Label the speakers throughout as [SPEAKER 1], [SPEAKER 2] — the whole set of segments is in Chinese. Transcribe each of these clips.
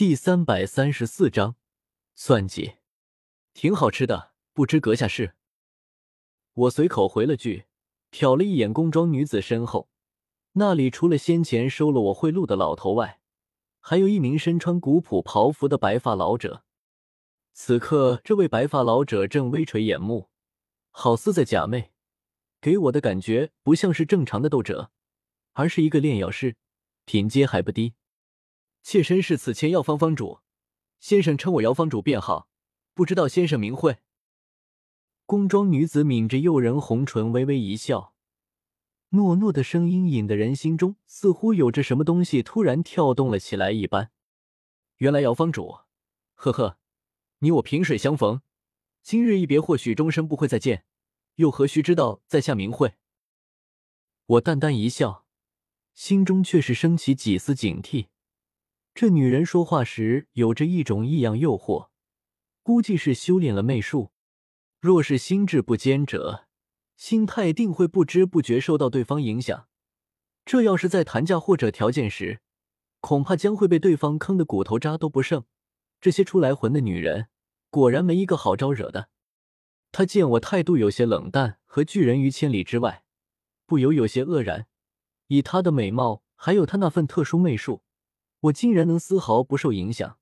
[SPEAKER 1] 第三百三十四章算计，挺好吃的，不知阁下是？我随口回了句，瞟了一眼工装女子身后，那里除了先前收了我贿赂的老头外，还有一名身穿古朴袍服的白发老者。此刻，这位白发老者正微垂眼目，好似在假寐，给我的感觉不像是正常的斗者，而是一个炼药师，品阶还不低。妾身是此前药方方主，先生称我姚方主便好。不知道先生名讳？宫装女子抿着诱人红唇，微微一笑，糯糯的声音引得人心中似乎有着什么东西突然跳动了起来一般。原来姚方主，呵呵，你我萍水相逢，今日一别，或许终生不会再见，又何须知道在下名讳？我淡淡一笑，心中却是升起几丝警惕。这女人说话时有着一种异样诱惑，估计是修炼了媚术。若是心智不坚者，心态定会不知不觉受到对方影响。这要是在谈价或者条件时，恐怕将会被对方坑得骨头渣都不剩。这些出来混的女人，果然没一个好招惹的。她见我态度有些冷淡，和拒人于千里之外，不由有些愕然。以她的美貌，还有她那份特殊媚术。我竟然能丝毫不受影响，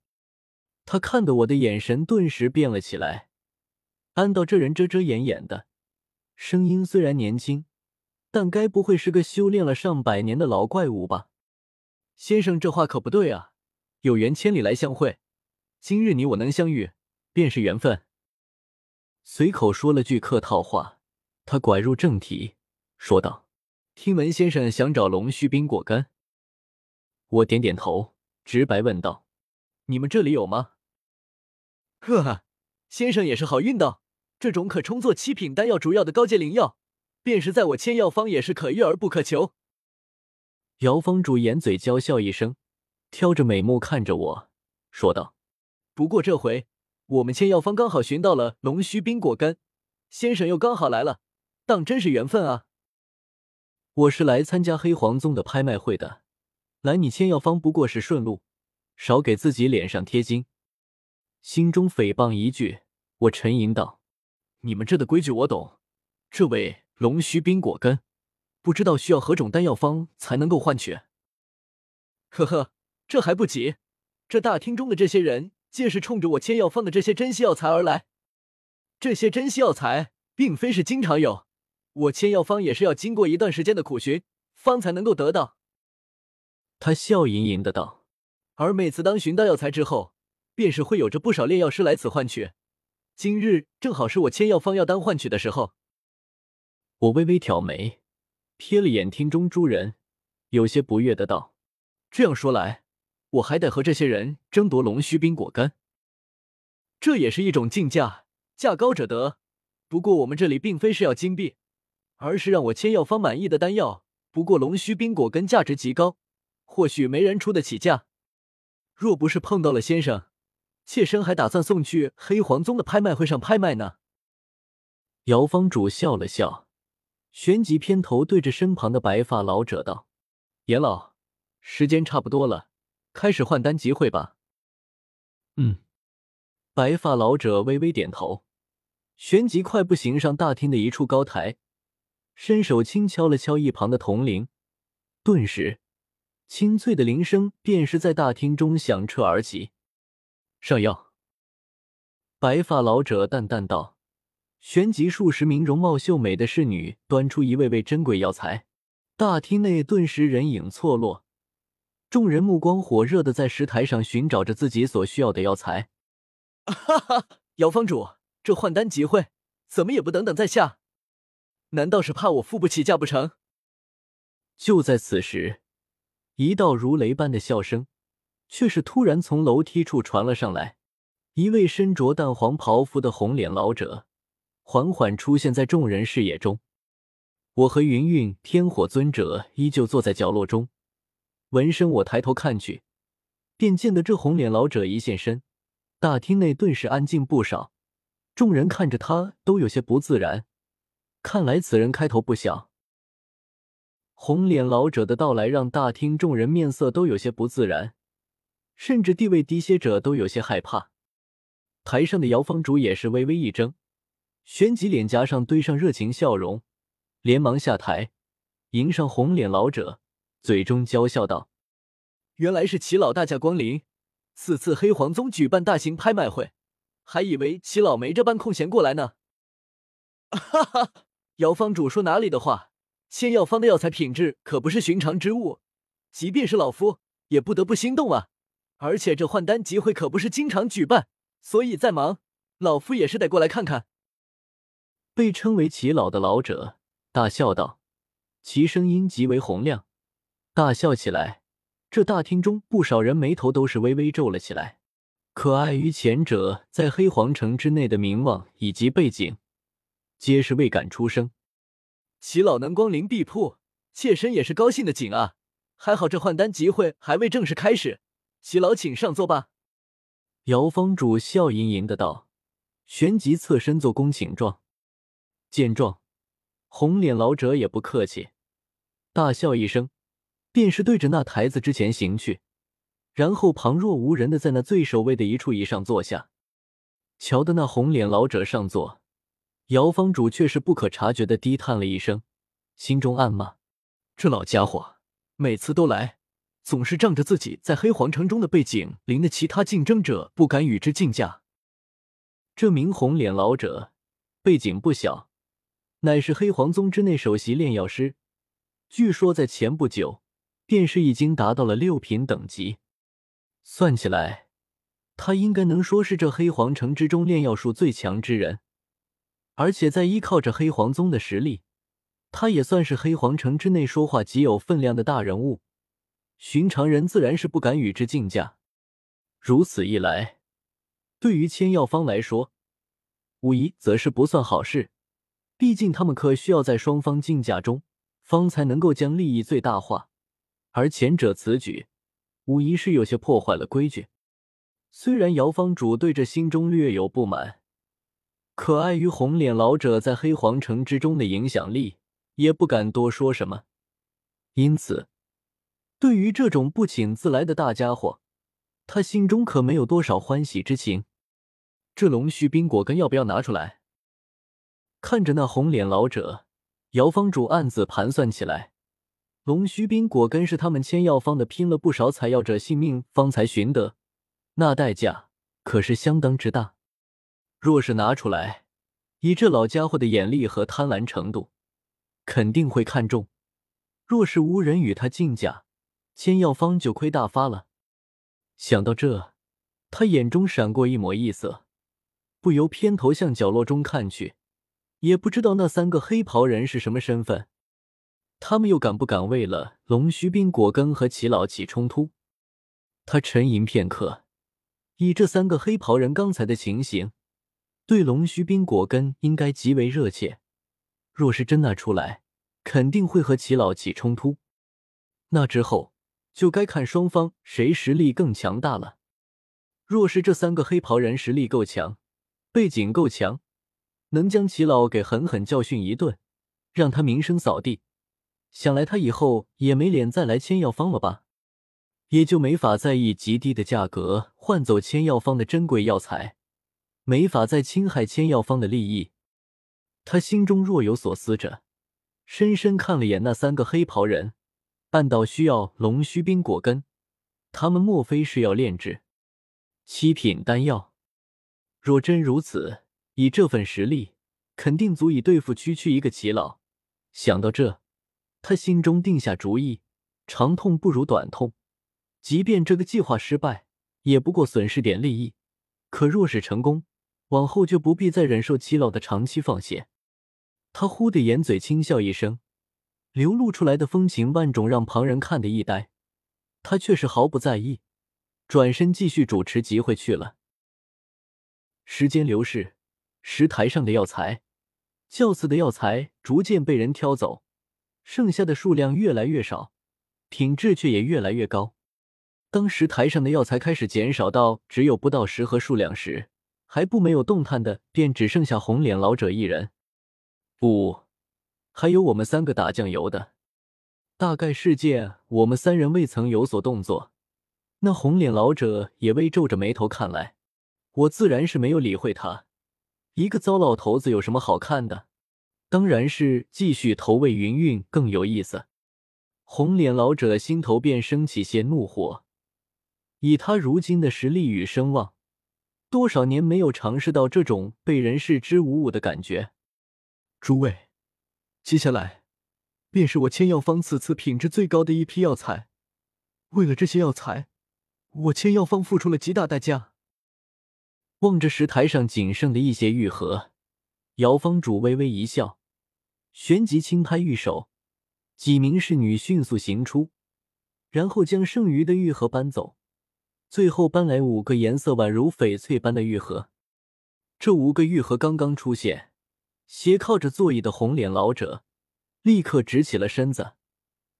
[SPEAKER 1] 他看的我的眼神顿时变了起来。安道这人遮遮掩掩的，声音虽然年轻，但该不会是个修炼了上百年的老怪物吧？先生这话可不对啊！有缘千里来相会，今日你我能相遇，便是缘分。随口说了句客套话，他拐入正题，说道：“听闻先生想找龙须冰果干。”我点点头，直白问道：“你们这里有吗？”“呵呵，先生也是好运的，这种可充作七品丹药主要的高阶灵药，便是在我千药方也是可遇而不可求。”姚方主掩嘴娇笑一声，挑着美目看着我说道：“不过这回我们千药方刚好寻到了龙须冰果干，先生又刚好来了，当真是缘分啊！”我是来参加黑黄宗的拍卖会的。来你千药方不过是顺路，少给自己脸上贴金。心中诽谤一句，我沉吟道：“你们这的规矩我懂。这位龙须冰果根，不知道需要何种丹药方才能够换取？”呵呵，这还不急。这大厅中的这些人，皆是冲着我千药方的这些珍稀药材而来。这些珍稀药材，并非是经常有，我千药方也是要经过一段时间的苦寻，方才能够得到。他笑盈盈的道：“而每次当寻到药材之后，便是会有着不少炼药师来此换取。今日正好是我千药方药单换取的时候。”我微微挑眉，瞥了眼厅中诸人，有些不悦的道：“这样说来，我还得和这些人争夺龙须冰果干。这也是一种竞价，价高者得。不过我们这里并非是要金币，而是让我千药方满意的丹药。不过龙须冰果根价值极高。”或许没人出得起价，若不是碰到了先生，妾身还打算送去黑黄宗的拍卖会上拍卖呢。姚方主笑了笑，旋即偏头对着身旁的白发老者道：“严老，时间差不多了，开始换丹集会吧。”嗯，白发老者微微点头，旋即快步行上大厅的一处高台，伸手轻敲了敲一旁的铜铃，顿时。清脆的铃声便是在大厅中响彻而起。上药。白发老者淡淡道，旋即数十名容貌秀美的侍女端出一位位珍贵药材，大厅内顿时人影错落，众人目光火热的在石台上寻找着自己所需要的药材。哈哈，姚方主，这换丹集会怎么也不等等在下？难道是怕我付不起价不成？就在此时。一道如雷般的笑声，却是突然从楼梯处传了上来。一位身着淡黄袍服的红脸老者，缓缓出现在众人视野中。我和云云、天火尊者依旧坐在角落中。闻声，我抬头看去，便见得这红脸老者一现身，大厅内顿时安静不少。众人看着他，都有些不自然。看来此人开头不小。红脸老者的到来让大厅众人面色都有些不自然，甚至地位低些者都有些害怕。台上的姚方主也是微微一怔，旋即脸颊上堆上热情笑容，连忙下台迎上红脸老者，嘴中娇笑道：“原来是齐老大驾光临，此次黑黄宗举办大型拍卖会，还以为齐老没这般空闲过来呢。”哈哈，姚方主说哪里的话？仙药方的药材品质可不是寻常之物，即便是老夫也不得不心动啊！而且这换丹集会可不是经常举办。所以再忙，老夫也是得过来看看。被称为齐老的老者大笑道，其声音极为洪亮，大笑起来，这大厅中不少人眉头都是微微皱了起来。可碍于前者在黑皇城之内的名望以及背景，皆是未敢出声。齐老能光临碧铺，妾身也是高兴的紧啊！还好这换丹集会还未正式开始，齐老请上座吧。姚方主笑盈盈的道，旋即侧身做恭请状。见状，红脸老者也不客气，大笑一声，便是对着那台子之前行去，然后旁若无人的在那最首位的一处椅上坐下。瞧得那红脸老者上座，姚方主却是不可察觉的低叹了一声，心中暗骂：这老家伙每次都来。总是仗着自己在黑皇城中的背景，令的其他竞争者不敢与之竞价。这名红脸老者背景不小，乃是黑皇宗之内首席炼药师，据说在前不久便是已经达到了六品等级。算起来，他应该能说是这黑皇城之中炼药术最强之人，而且在依靠着黑皇宗的实力，他也算是黑皇城之内说话极有分量的大人物。寻常人自然是不敢与之竞价。如此一来，对于千药方来说，无疑则是不算好事。毕竟他们可需要在双方竞价中，方才能够将利益最大化。而前者此举，无疑是有些破坏了规矩。虽然姚方主对这心中略有不满，可碍于红脸老者在黑皇城之中的影响力，也不敢多说什么。因此。对于这种不请自来的大家伙，他心中可没有多少欢喜之情。这龙须冰果根要不要拿出来？看着那红脸老者，姚方主暗自盘算起来。龙须冰果根是他们千药方的拼了不少采药者性命方才寻得，那代价可是相当之大。若是拿出来，以这老家伙的眼力和贪婪程度，肯定会看中。若是无人与他竞价，千药方就亏大发了。想到这，他眼中闪过一抹异色，不由偏头向角落中看去，也不知道那三个黑袍人是什么身份，他们又敢不敢为了龙须冰果根和齐老起冲突？他沉吟片刻，以这三个黑袍人刚才的情形，对龙须冰果根应该极为热切。若是真拿出来，肯定会和齐老起冲突。那之后。就该看双方谁实力更强大了。若是这三个黑袍人实力够强，背景够强，能将齐老给狠狠教训一顿，让他名声扫地，想来他以后也没脸再来千药方了吧？也就没法再以极低的价格换走千药方的珍贵药材，没法再侵害千药方的利益。他心中若有所思着，深深看了眼那三个黑袍人。暗道需要龙须冰果根，他们莫非是要炼制七品丹药？若真如此，以这份实力，肯定足以对付区区一个齐老。想到这，他心中定下主意：长痛不如短痛。即便这个计划失败，也不过损失点利益；可若是成功，往后就不必再忍受齐老的长期放血。他忽地掩嘴轻笑一声。流露出来的风情万种，让旁人看得一呆。他却是毫不在意，转身继续主持集会去了。时间流逝，石台上的药材、较次的药材逐渐被人挑走，剩下的数量越来越少，品质却也越来越高。当石台上的药材开始减少到只有不到十盒数量时，还不没有动弹的，便只剩下红脸老者一人。不。还有我们三个打酱油的，大概是见我们三人未曾有所动作，那红脸老者也微皱着眉头看来，我自然是没有理会他。一个糟老头子有什么好看的？当然是继续投喂云云更有意思。红脸老者心头便升起些怒火，以他如今的实力与声望，多少年没有尝试到这种被人视之无物的感觉。
[SPEAKER 2] 诸位，接下来便是我千药方此次品质最高的一批药材。为了这些药材，我千药方付出了极大代价。
[SPEAKER 1] 望着石台上仅剩的一些玉盒，姚方主微微一笑，旋即轻拍玉手，几名侍女迅速行出，然后将剩余的玉盒搬走，最后搬来五个颜色宛如翡翠般的玉盒。这五个玉盒刚刚出现，斜靠着座椅的红脸老者立刻直起了身子，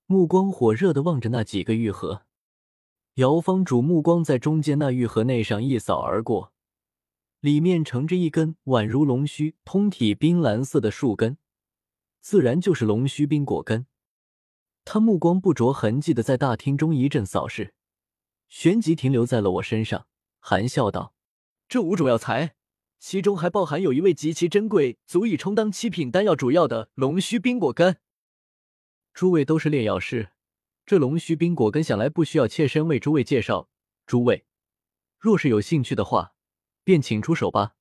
[SPEAKER 1] 目光火热的望着那几个玉盒。姚方主目光在中间那玉盒内上一扫而过。里面盛着一根宛如龙须、通体冰蓝色的树根，自然就是龙须冰果根。他目光不着痕迹的在大厅中一阵扫视，旋即停留在了我身上，含笑道：“
[SPEAKER 2] 这五种药材，其中还包含有一味极其珍贵、足以充当七品丹药主要的龙须冰果干。
[SPEAKER 1] 诸位都是炼药师，这龙须冰果根想来不需要妾身为诸位介绍。诸位若是有兴趣的话。”便请出手吧。